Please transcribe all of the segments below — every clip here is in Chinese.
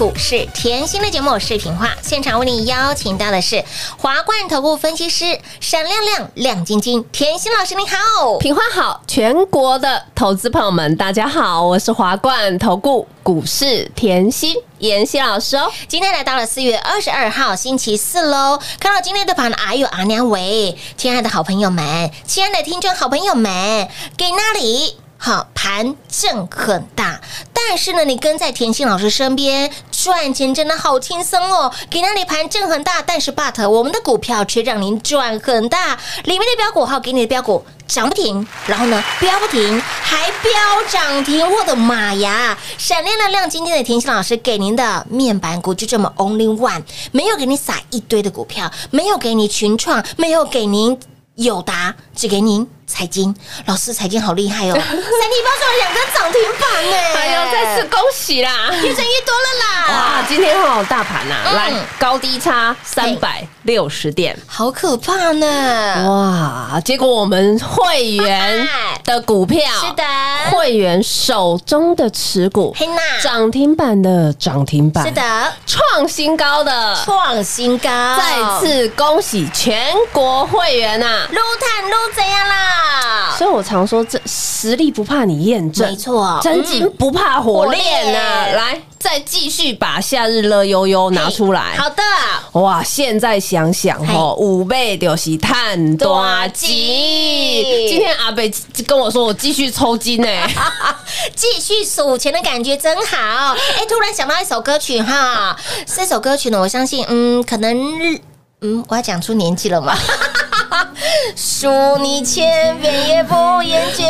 股市甜心的节目，我是平化，现场为你邀请到的是华冠投顾分析师闪亮亮亮晶晶甜心老师，你好。品花好，全国的投资朋友们，大家好，我是华冠投顾股市甜心妍希老师哦。今天来到了四月二十二号星期四喽，看到今天的盘，哎呦阿娘喂，亲爱的好朋友们，亲爱的听众好朋友们，给那里？好，盘正很大，但是呢，你跟在甜心老师身边赚钱真的好轻松哦。给那里盘正很大，但是 but 我们的股票却让您赚很大，里面的标股号给你的标股涨不停，然后呢飙不停，还飙涨停，我的妈呀！闪亮的亮晶晶的甜心老师给您的面板股就这么 only one，没有给你撒一堆的股票，没有给你群创，没有给您友达，只给您财经老师，财经好厉害哦，三地包出了两根涨停板呢，哎呦，再次恭喜啦！越赚越多了啦哇，，今天好，大盘呐、嗯来高低差三百六十点。好可怕呢！哇！结果我们会员的股票是的会员手中的持股涨停板的涨停板，是的，创新高的，创新高，再次恭喜全国会员呐、撸探撸怎样啦？所以我常说，这实力不怕你验证，没错真金不怕火炼呐、火炼来，再继续把夏日乐悠悠拿出来。好的，哇！现在想想哦，五倍就是探多金。今天阿北跟我说，我继续抽筋呢。继续数钱的感觉真好。哎，突然想到一首歌曲哈，这首歌曲呢，我相信，嗯，可能，嗯，我要讲出年纪了吗？数你千遍也不厌倦，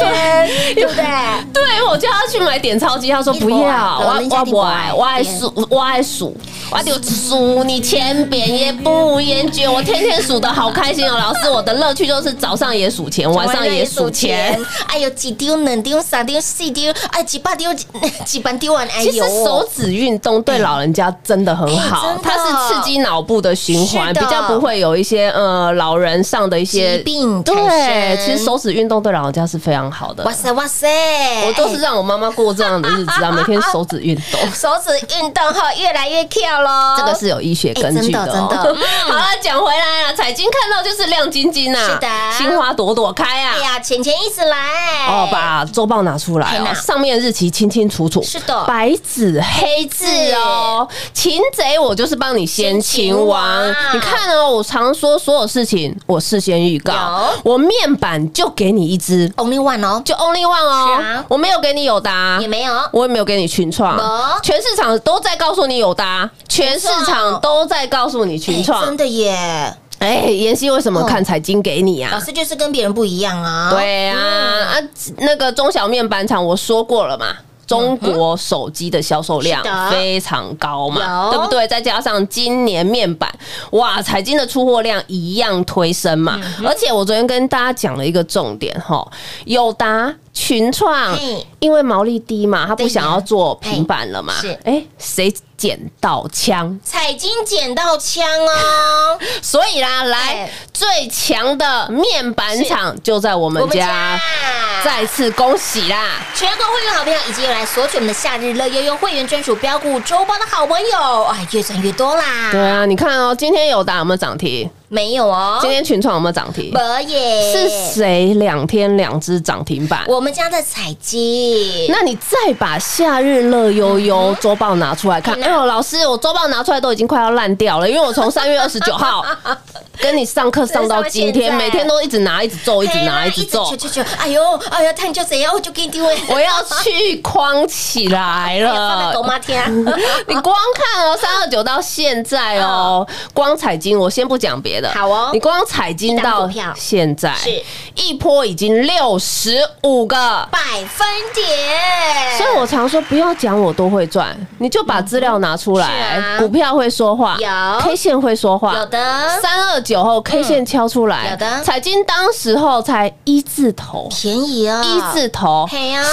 对不对？对，我叫他去买点钞机，他说不不要，爱我我不爱，我爱数，我爱数，我就数你千遍也不厌倦。我天天数的好开心哦，老师，我的乐趣就是早上也数钱，晚上也数钱。。哎呦，几丢、两丢、三丢、四丢，哎，几把丢、几几百丢完，哎其实呦，手指运动对老人家真的很好它是刺激脑部的循环，比较不会有一些呃老人上的一些疾病产对，其实手指运动对老人家是非常好的。哇。塞哇塞，我都是让我妈妈过这样的日子啊，每天手指运动。手指运动哈，越来越跳喽。这个是有医学根据的、真的真的。好了，讲回来了，彩金看到就是亮晶晶啊，是的。心花朵朵开啊。哎。呀，钱钱一直来。哦，把周报拿出来上面日期清清楚楚，是的。白纸黑字哦。擒贼我就是帮你先擒王。你看哦，我常说所有事情我事先预告，我面板就给你一支，Only One 哦，就 only one 哦，是啊。我没有给你有达，也没有。我也没有给你群创。没，全市场都在告诉你有达，全市场都在告诉你群哎创真。的耶，哎，妍希为什么哦看财经给你啊？老师就是跟别人不一样啊。对啊，啊，那个中小面板厂我说过了嘛。中国手机的销售量非常高嘛，有。对不对？再加上今年面板，哇，彩金的出货量一样推升嘛。嗯而且我昨天跟大家讲了一个重点哈，友达、群创，因为毛利低嘛，他不想要做平板了嘛。是。哎，谁捡到枪？彩金捡到枪哦，所以啦，来哎最强的面板厂就在我们家家，再次恭喜啦！全国会员好朋友以及有来索取我们的夏日乐悠悠会员专属标股周报的好朋友，哎，越赚越多啦。对啊，你看哦，今天有打有没有涨停？没有哦，今天群创有没有涨停？没耶，是谁两天两只涨停板？我们家的彩金。那你再把夏日乐悠悠周报拿出来看。嗯哎呦，老师，我周报拿出来都已经快要烂掉了，因为我从三月二十九号 跟你上课上到今天，每天都一直拿，一直皱，一直拿，一直皱求。求求！哎呦哎呀，探究怎样我就给你定位，我要去框起来了狗。妈天，你光看哦，三二九到现在哦，光彩金，我先不讲别的，好哦。你光彩金到现在是。一波已经六十五个。百分点。所以我常说不要讲我都会赚，你就把资料拿出是来啊，股票会说话有，K 线会说话，有的。三二九后 K 线敲出来，有的。彩金当时候才一字头，便宜啊，一字头，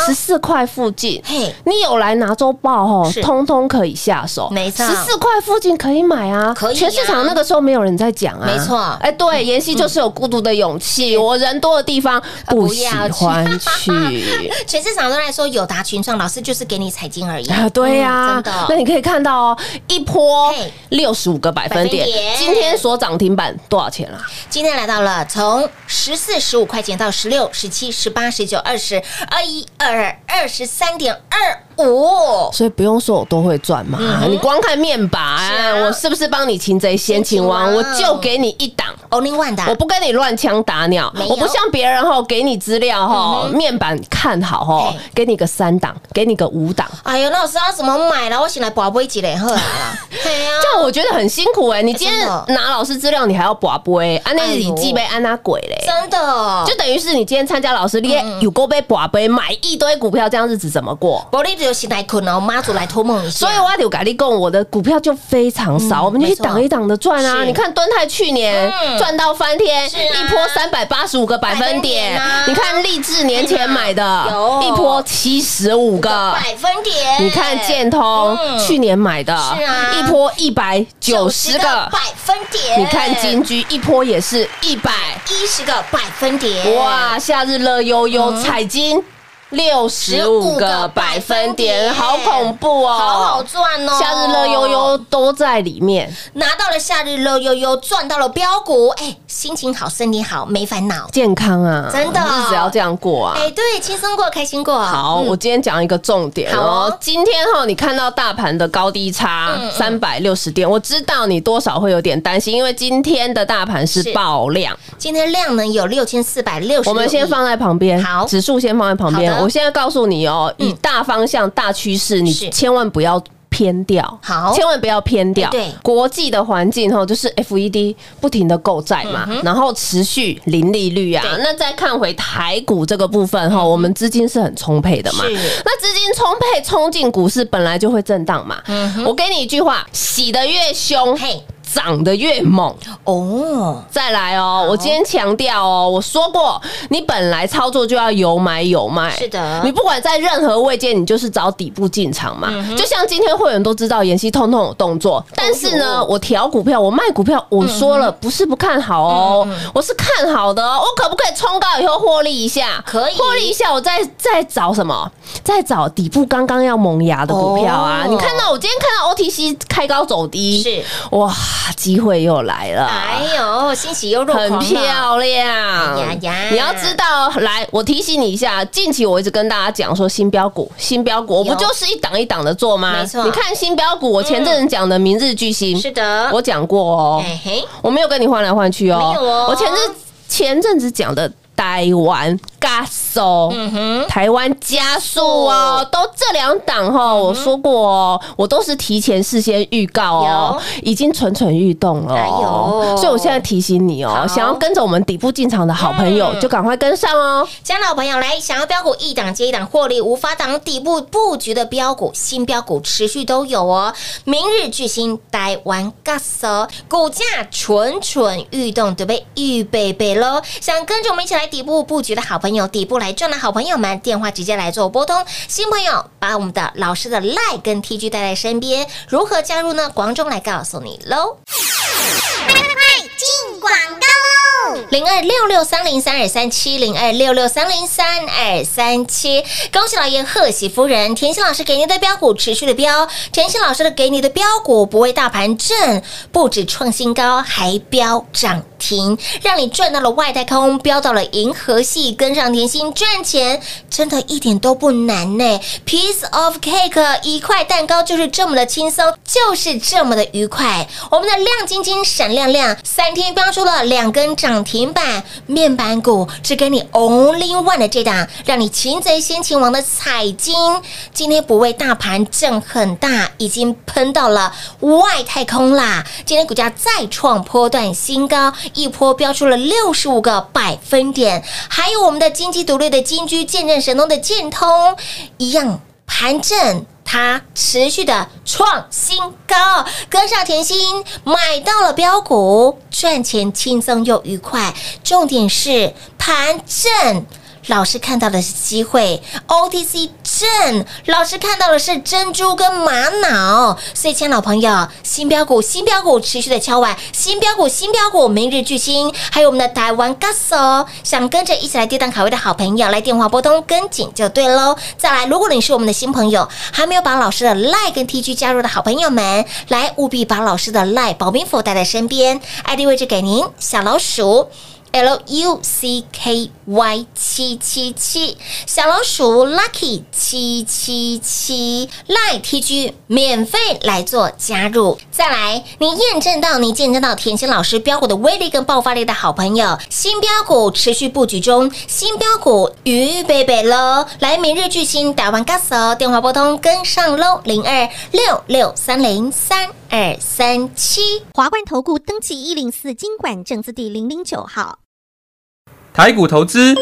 十四块附近，嘿。你有来拿周报哦，通通可以下手，没错。十四块附近可以买啊，可以呀全市场那个时候没有人在讲啊，没错哎，对，妍希就是有孤独的勇气，我人多的地方不喜欢 去。全市场都在说友达群创，老师就是给你彩金而已。啊，对呀、嗯真的。那你可以看到哦，一波六十五个百分点百分点，今天所涨停板多少钱啊？今天来到了从十四、十五块钱到十六、十七、十八、十九、二十、二一、二二、二十三点二五。所以不用说我都会赚嘛，你光看面板，我是不是帮你擒贼先擒王？我就给你一档。Only One 的，我不跟你乱枪打鸟我不像别人哈，给你资料哈，面板看好吼嘿，给你个三档，给你个五档，哎呦，那老师要怎么买了？我醒来宝贝几嘞喝啦。对呀，这样我觉得很辛苦哎。你今天拿老师资料，你还要拔杯，安那你记被安那鬼嘞？真的就等于是你今天参加老师，你也有够被拔杯买一堆股票，这样日子怎么过？玻璃就醒来困哦，妈祖来托梦。所以我要有咖喱贡，我的股票就非常少，我们就一档一档的赚啊！你看敦泰去年赚到翻天，一波三百八十五个百分点。你看励志年前买的，一波七十五个。百分点，你看建通去年买的，是啊一波一百九十个。百分点，你看金居一波也是一百，一十个百分点，哇！夏日乐悠悠彩金六十五个百分点，好恐怖哦！好好赚哦！夏日乐悠悠都在里面，拿到了夏日乐悠悠，赚到了标股，哎，心情好，身体好，没烦恼。健康啊，真的日子要这样过啊。哎，对，轻松过，开心过。好，嗯我今天讲一个重点哦哦。今天哈，你看到大盘的高低差嗯三百六十点，我知道你多少会有点担心，因为今天的大盘是是爆量。今天量能有六千四百六十，我们先放在旁边，好指数先放在旁边好。的我现在告诉你哦，以大方向、大趋势，你千万不要。偏掉，好千万不要偏掉。哎对国际的环境哈，就是 FED 不停的购债嘛，然后持续零利率啊。那再看回台股这个部分哈，我们资金是很充沛的嘛。那资金充沛，冲进股市本来就会震荡嘛。我给你一句话：洗得越凶，嘿，涨得越猛。哦，再来哦，我今天强调哦，我说过，你本来操作就要有买有卖，是的你不管在任何位阶，你就是找底部进场嘛。就像今天会员都知道，妍希通通有动作，但是呢，我调股票，我卖股票，我说了不是不看好哦，我是看好的哦。我可不可以冲高以后获利一下？可以获利一下，我再再找什么？再找底部刚刚要萌芽的股票啊！哦你看到我今天看到 OTC 开高走低，是哇，机会又来了。哎呦，欣喜又若狂很漂亮。哎呀呀。你要知道，来，我提醒你一下，近期我一直跟大家讲说新标股，新标股，我不就是一档一档的做吗？没错。你看新标股，我前阵子讲的明日巨星，是的，我讲过哦，哎嘿，我没有跟你换来换去哦，没有哦。我前阵前阵子讲的台湾加速，台湾加速哦，都这两档哈，我说过哦，我都是提前事先预告哦，已经蠢蠢欲动了哎哦，呦所以我现在提醒你哦，想要跟着我们底部进场的好朋友，嗯就赶快跟上哦。亲爱的好朋友，来想要标股一档接一档获利无法挡底部布局的标股，新标股持续都有哦。明日巨星台湾 gas 股价蠢蠢欲动，对不对？预备备喽！想跟着我们一起来底部布局的好朋友，底部来赚的好朋友们，电话直接来做拨通。新朋友把我们的老师的 line 跟 TG 带在身边，如何加入呢？广中来告诉你喽。快快快进广告喽零二六六三零三二三七零二六六三零三二三七，恭喜老爷贺喜夫人，甜心老师给您的标股持续的标，甜心老师的给你的标股不为大盘震，不止创新高，还飙涨停，让你赚到了外太空，飙到了银河系，跟上甜心赚钱，真的一点都不难呢。Piece of cake，一块蛋糕就是这么的轻松，就是这么的愉快。我们的亮晶晶、闪亮亮，三天飙出了两根涨停板，面板股只给你 only one 的这档，让你擒贼先擒王的彩金，今天不为大盘震很大，已经喷到了外太空啦。今天股价再创波段新高，一波飙出了六十五个百分点，还有我们的金鸡独立的金居见证神通的建通一样盘正。它持续的创新高，跟上甜心买到了标股，赚钱轻松又愉快。重点是盘正。老师看到的是机会，OTC 正，老师看到的是珍珠跟玛瑙，所以，亲爱的老朋友，新标股、新标股持续的敲碗，新标股、新标股，明日巨星，还有我们的台湾 gas，想跟着一起来跌宕卡位的好朋友，来电话拨通跟紧就对喽。再来，如果你是我们的新朋友，还没有把老师的 line 跟 TG 加入的好朋友们，来务必把老师的 line 保命符带在身边，ID 位置给您，小老鼠。L U C K Y 七七七，小老鼠 Lucky 七七七，Line T G 免费来做加入。再来，你验证到你见证到甜心老师标股的威力跟爆发力的好朋友，新标股持续布局中，新标股预备备喽！来，明日巨星打完 gas 哦，电话拨通跟上喽，零二六六三零三二三七。华冠投顾登记一零四经管证字第零零九号。台股投资，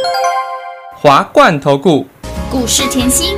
华冠投顾。股市甜心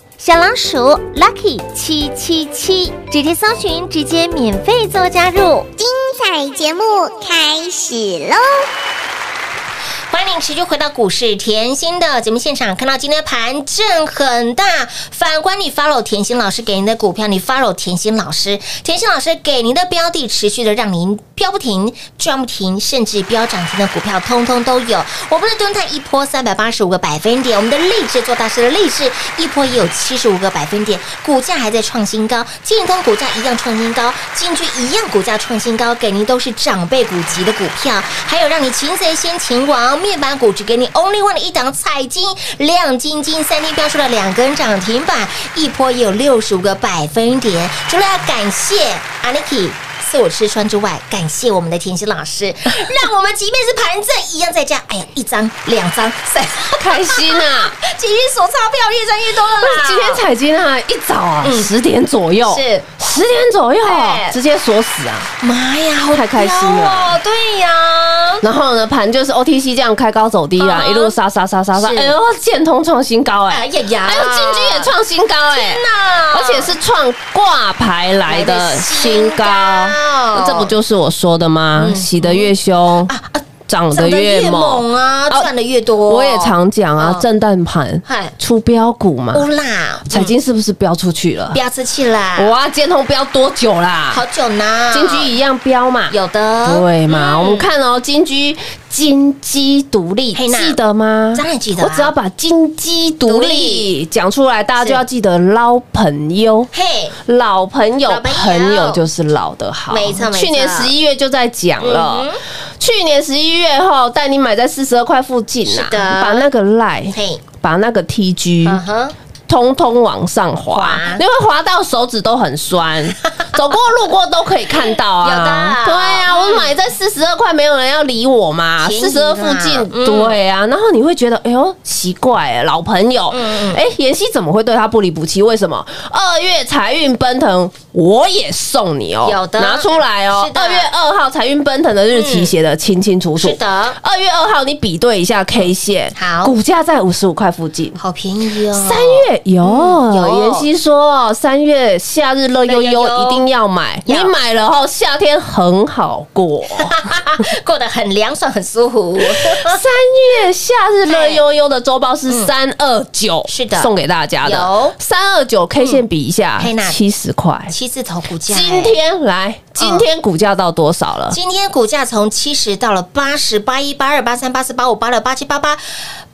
小老鼠 Lucky 七七七，直接搜寻，直接免费做加入。精彩节目开始喽！欢迎您持续回到股市甜心的节目现场，看到今天盘震很大。反观你 follow 甜心老师给您的股票，你 follow 甜心老师，甜心老师给您的标的，持续的让您飙不停、赚不停，甚至飙涨停的股票，通通都有。我们的蹲泰一波三百八十五个百分点，我们的励志做大事的励志一波也有七十五个百分点，股价还在创新高，金通股价一样创新高，金居一样股价创新高，给您都是长辈股级的股票，还有让你擒贼先擒王，面板股只给你 only one 的一档彩金亮晶晶，三天标出了两根涨停板，一波也有六十五个百分点。除了要感谢 Aniki。是我吃穿之外，感谢我们的甜心老师，让我们即便是盘正一样在家，哎呀，一张、两张、三，开心啊！今天锁钞票，越赚越多了啦！今天彩金啊，一早啊，十点左右。是。十点左右对，直接锁死啊！妈呀，好太开心了！对呀，然后呢，盘就是 OTC 这样开高走低啊，嗯一路杀杀杀杀杀，哎呦，建通创新高哎。哎，呀呀，还有进军也创新高哎，呐而且是创挂牌来的新高，那这不就是我说的吗？洗得越凶，啊啊涨得越越猛。啊，哦赚的越多。我也常讲啊，嗯震荡盘嗨出标股嘛，乌啦，彩金是不是标出去了不？要吃气啦，哇，建通标多久啦？好久呢。金居一样标嘛？有的，对嘛？嗯我们看哦，金居金鸡独立，记得吗？当然记得啊。我只要把金鸡独独立。立讲出来，大家就要记得捞朋友。嘿，老朋友，老朋友朋友就是老的好。没错没错。去年十一月就在讲了。嗯，去年十一月后带你买在四十二块附近呐，是的。把那个赖，嘿，把那个 TG，通通往上滑滑，你会滑到手指都很酸，走过路过都可以看到啊。有的对啊，我买在四十二块，没有人要理我嘛，四十二附近对啊。然后你会觉得，哎呦，奇怪，老朋友，嗯哎，妍希怎么会对他不离不弃？为什么？二月财运奔腾，我也送你哦，有的。拿出来哦。二月二号财运奔腾的日期写的清清楚楚，是的。二月二号你比对一下 K 线，好。股价在五十五块附近。好便宜哦。三月有。有妍希说三月夏日乐悠悠一定要买，你买了后夏天很好过。过得很凉爽，很舒服。三月夏日乐悠悠的周报是三二九，是的。送给大家的。有。三二九 K 线比一下七十块。七字头股价，今天来，今天股价到多少了？今天股价从七十到了八十八一八二八三八四八五八六八七八八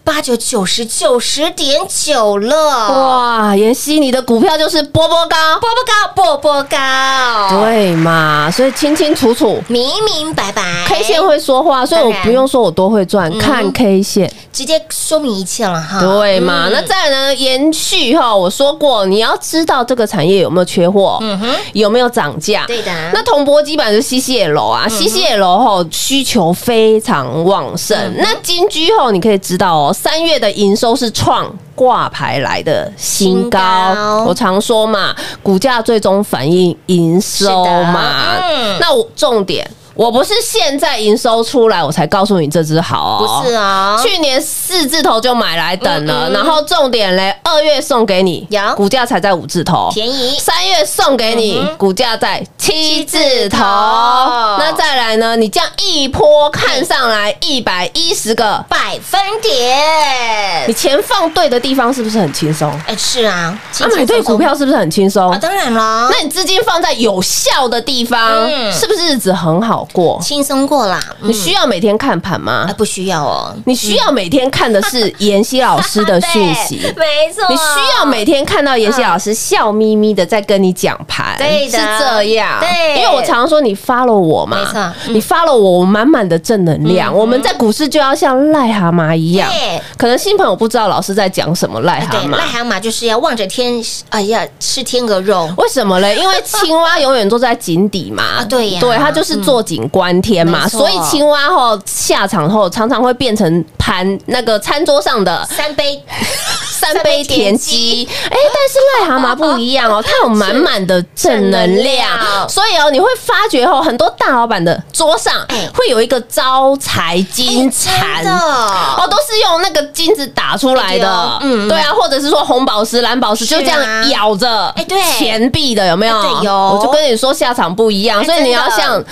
八九九十九十点九了。哇，妍希，你的股票就是波波高，波波高，波波高，，对嘛？所以清清楚楚。明明白白，K 线会说话，所以我不用说我多会赚，嗯看 K 线。直接说明一切了哈。对嘛？嗯那再来呢？延续哈，我说过，你要知道这个产业有没有缺货，嗯哼，有没有涨价。对的那铜箔基本上就是 CCL 啊，CCL 后需求非常旺盛。嗯那金居后你可以知道哦，三月的营收是创。挂牌来的新高，我常说嘛，股价最终反映营收嘛。嗯那我重点，我不是现在营收出来我才告诉你这只好哦，不是啊。去年四字头就买来等了，嗯嗯然后重点嘞，二月送给你有，股价才在五字头，便宜。三月送给你，股价在七字头。头。那再来呢？你这样一波看上来一百一十个，百分点。你，钱放对的地方是不是很轻松？哎，是啊，啊，轻轻买对股票是不是很轻松？啊，？当然了，那你资金放在有效的地方，嗯。是不是日子很好过？轻松过啦，嗯你需要每天看盘吗啊？不需要哦，你需要每天看的是妍希老师的 讯息。没错，你需要每天看到妍希老师笑眯眯的在跟你讲盘，对的是这样。对因为我常常说你 follow 我嘛，没错嗯你 follow 我，我满满的正能量。我们在股市就要像癞蛤蟆一样对，可能新朋友不知道老师在讲什么癞蛤，蟆癞。蛤蟆就是要望着天，哎呀，吃天鹅肉。为什么嘞？因为青蛙永远都在井底嘛，啊对呀对，它就是坐井观天嘛，所以青蛙后下场后常常会变成盘那个餐桌上的三杯。三杯田鸡，哎，但是癞蛤蟆不一样哦，它有满满的正能量，所以哦，你会发觉哦，很多大老板的桌上哎。会有一个招财金蝉。哦，都是用那个金子打出来的，嗯嗯，对啊，或者是说红宝石、蓝宝石，就这样咬着，哎对。钱币的有没有？有。我就跟你说下场不一样，哎所以你要像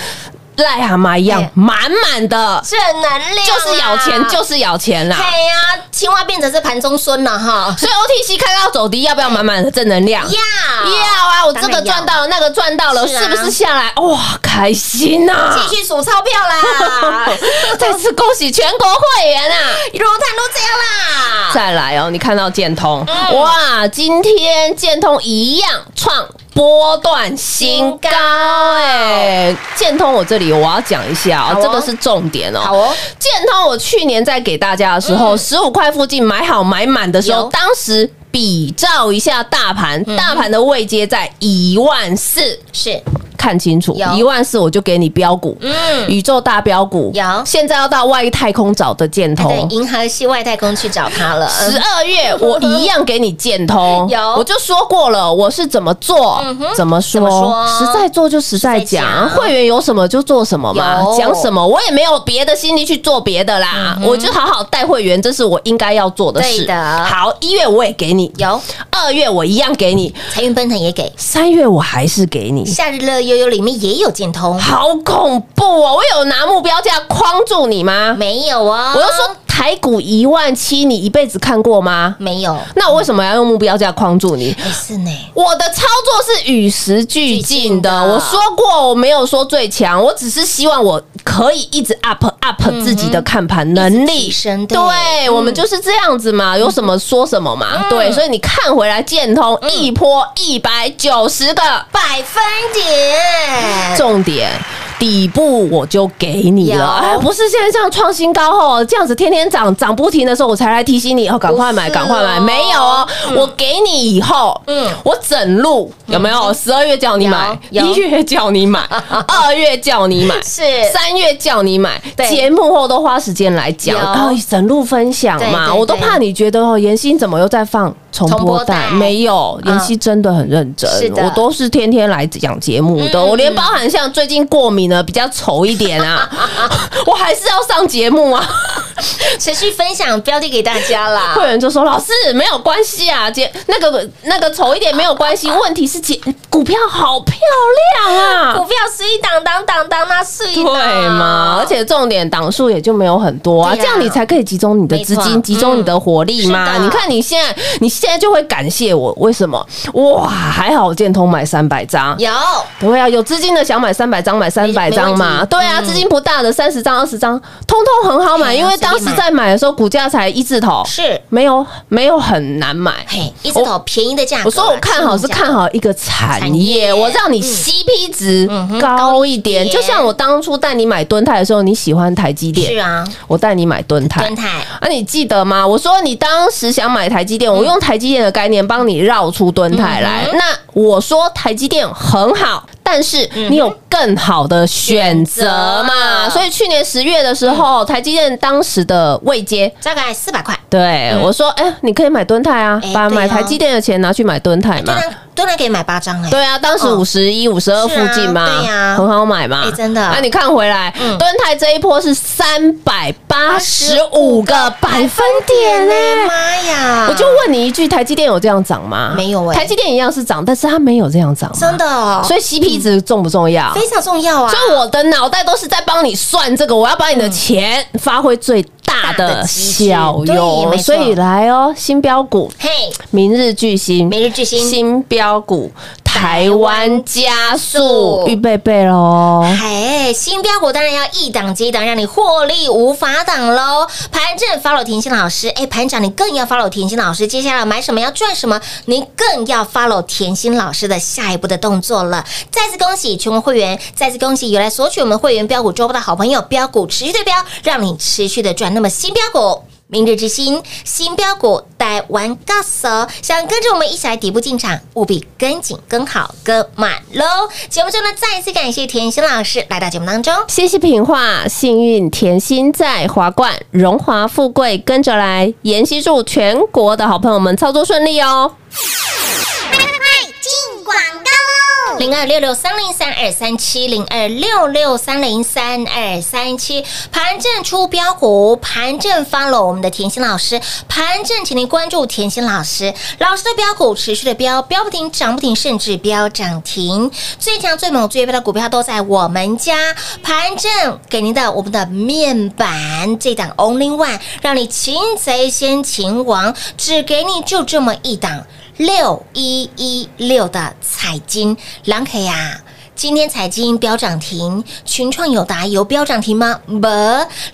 癞蛤蟆一样哎满满的，正能量啊，就是咬钱，就是咬钱啦。对呀，青蛙变成是盘中孙了哈。所以 OTC 开到走低，要不要满满的正能量？要要啊！我这个赚到了，那个赚到了，是不是下来哇开心呐？继续数钞票啦，再次恭喜全国会员啊！如探都这样啦。再来哦，你看到建通嗯哇，今天建通一样创波段新高哎！建通我这里我要讲一下好哦，哦这个是重点哦。好哦，嗯建通我去年在给大家的时候，十五块附近买好买满的时候，有当时。比照一下大盘，嗯大盘的位阶在一万四，是看清楚有，一万四我就给你标股，嗯。宇宙大标股，有。现在要到外太空找的箭头。对，银河系外太空去找他了。十二月我一样给你箭头，有。我就说过了，我是怎么做，怎么说么说，实在做就实在讲，会员有什么就做什么嘛，讲什么我也没有别的心力去做别的啦，我就好好带会员，这是我应该要做的事。好，一月我也给你，有。二月我一样给你，财运奔腾也给，三月我还是给你。夏日乐悠悠里面也有建通，好恐怖哦！我有拿目标价框住你吗？没有啊？我就说台股一万七，你一辈子看过吗？没有，那我为什么要用目标价框住你？没事呢。我的操作是与时俱进的。我说过，我没有说最强，我只是希望我可以一直 up up 自己的看盘能力对，我们就是这样子嘛，有什么说什么嘛。对，所以你看回来建通一波一百九十个。百分点，重点。底部我就给你了，有哎，不是现在这样创新高后，这样子天天涨涨不停的时候，我才来提醒你哦，赶快买，赶快买，哦没有哦，我给你以后，嗯嗯，我整路有没有？十二月叫你买，一月叫你买，二月叫你买，是。三月叫你买，节目后都花时间来讲，有。然后整路分享嘛，我都怕你觉得哦，妍希怎么又在放重重播播带？没有，妍希真的很认真我都是天天来讲节目的，嗯我连包含像最近过敏了比较丑一点啊，我还是要上节目啊。持续分享标的给大家啦会。员就说：“老师没有关系啊，姐那个那个丑一点没有关系，问题是姐股票好漂亮啊股。”票是一档档档档那水对嘛？而且重点档数也就没有很多啊，啊这样你才可以集中你的资金，集中你的火力嘛。嗯你看你现在，你现在就会感谢我，为什么？哇，还好建通买三百张。有对啊，有资金的想买三百张，买三百张嘛。对啊，嗯资金不大的三十张、二十张，通通很好买，因为当时在买的时候股价才一字头，是没有没有很难买。嘿，一字头便宜的价格。我说我看好是看好一个产产业业，我让你嗯 CP 值高一点。就像我当初带你买敦泰的时候，你喜欢台积电，是啊，我带你买敦泰敦。泰啊，你记得吗？我说你当时想买台积电，我用台积电的概念帮你绕出敦泰来。那我说台积电很好，但是你有更好的选择嘛。所以去年十月的时候，台积电当时的位阶。大概四百块，对、我说，哎、你可以买敦泰啊，把买台积电的钱拿去买敦泰嘛。对然对然可以买八张哎，对啊，当时哦五十一、五十二附近嘛，对呀很好买嘛。哎真的那你看回来，嗯敦泰这一波是三百八十五个百分点呢、妈呀！我就问你一句，台积电有这样涨吗？没有哎台积电一样是涨，但是它没有这样涨，真的哦，所以 CP 值重不重要？非常重要啊。所以我的脑袋都是在帮你算这个，我要把你的钱发挥最大大的效用。所以来哦，新标股。嘿，明日巨星，明日巨星。新标股，台湾加速速，预备备喽！嘿，新标股当然要一档接一档，让你获利无法挡喽。盘正 follow 甜心老师，哎，盘长你更要 follow 甜心老师。接下来买什么要赚什么，你更要 follow 甜心老师的下一步的动作了。再次恭喜全国会员，再次恭喜有来索取我们会员标股周报的好朋友，标股持续对标，让你持续的赚。那么新标股。明日之星，新标股带玩 gas 哦！想跟着我们一起来底部进场，务必跟紧、跟好、跟满喽！节目中呢，再一次感谢甜心老师来到节目当中。谢谢品画，幸运甜心在华冠，荣华富贵跟着来。妍希祝全国的好朋友们操作顺利哦！零二六六三零三二三七零二六六三零三二三七，盘正出标股，盘正 follow 我们的甜心老师，盘正请您关注甜心老师，老师的标股持续的标，标不停，涨不停，甚至标涨停，最强最猛最标的股票都在我们家，盘正给您的我们的面板这档 Only One，让你擒贼先擒王，只给你就这么一档。六一一六的彩金蓝 K 呀、今天彩金飙涨停，群创有达有飙涨停吗？不，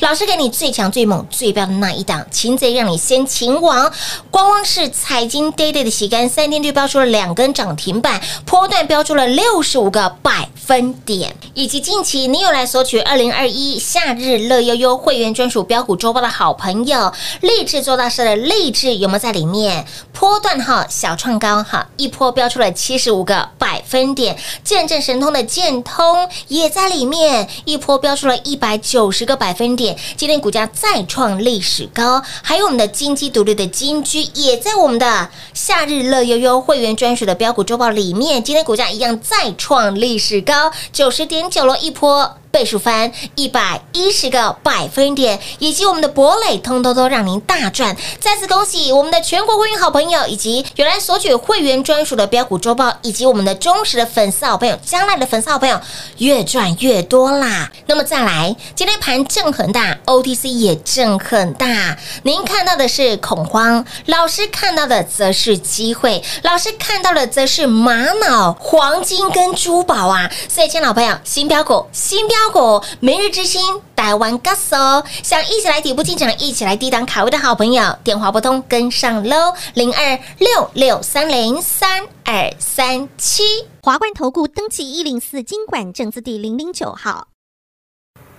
老师给你最强、最猛、最标的那一档，擒贼让你先擒王。光光是彩金 day day 的旗杆，三天就标出了两根涨停板，波段标出了六十五个百分点，以及近期你有来索取二零二一夏日乐悠悠会员专属标股周报的好朋友，励志做大事的励志有没有在里面？波段哈小创高哈，一波标出了七十五个百分点，见证神通的建通也在里面，一波飙出了一百九十个百分点，今天股价再创历史高，还有我们的金鸡独立的金居也在我们的夏日乐悠悠会员专属的标股周报里面，今天股价一样再创历史高，九十点九了一波。倍数翻一百一十个百分点，以及我们的博磊，通通都让您大赚。再次恭喜我们的全国会员好朋友，以及原来索取会员专属的标股周报，以及我们的忠实的粉丝好朋友，将来的粉丝好朋友越赚越多啦。那么再来，今天盘震很大，OTC 也震很大。您看到的是恐慌，老师看到的则是机会，老师看到的则是玛瑙、黄金跟珠宝啊。所以，亲老朋友，新标股，新标股，明日之星，台湾 gas 哦！想一起来底部进场，一起来低档卡位的好朋友，电话拨通跟上喽，零二六六三零三二三七。华冠投顾登记一零四经管证字第零零九号。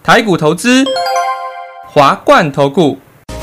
台股投资，华冠投顾。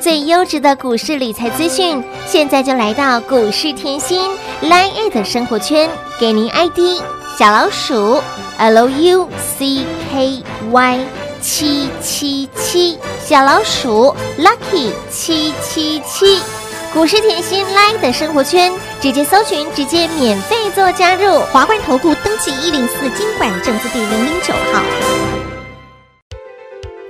最优质的股市理财资讯，现在就来到股市甜心 Line 的生活圈，给您 ID 小老鼠 L U C K Y 七七七，小老鼠 Lucky 七七七。股市甜心 Line 的生活圈，直接搜寻，直接免费做加入。华冠投顾登记一零四经管证字第零零九号。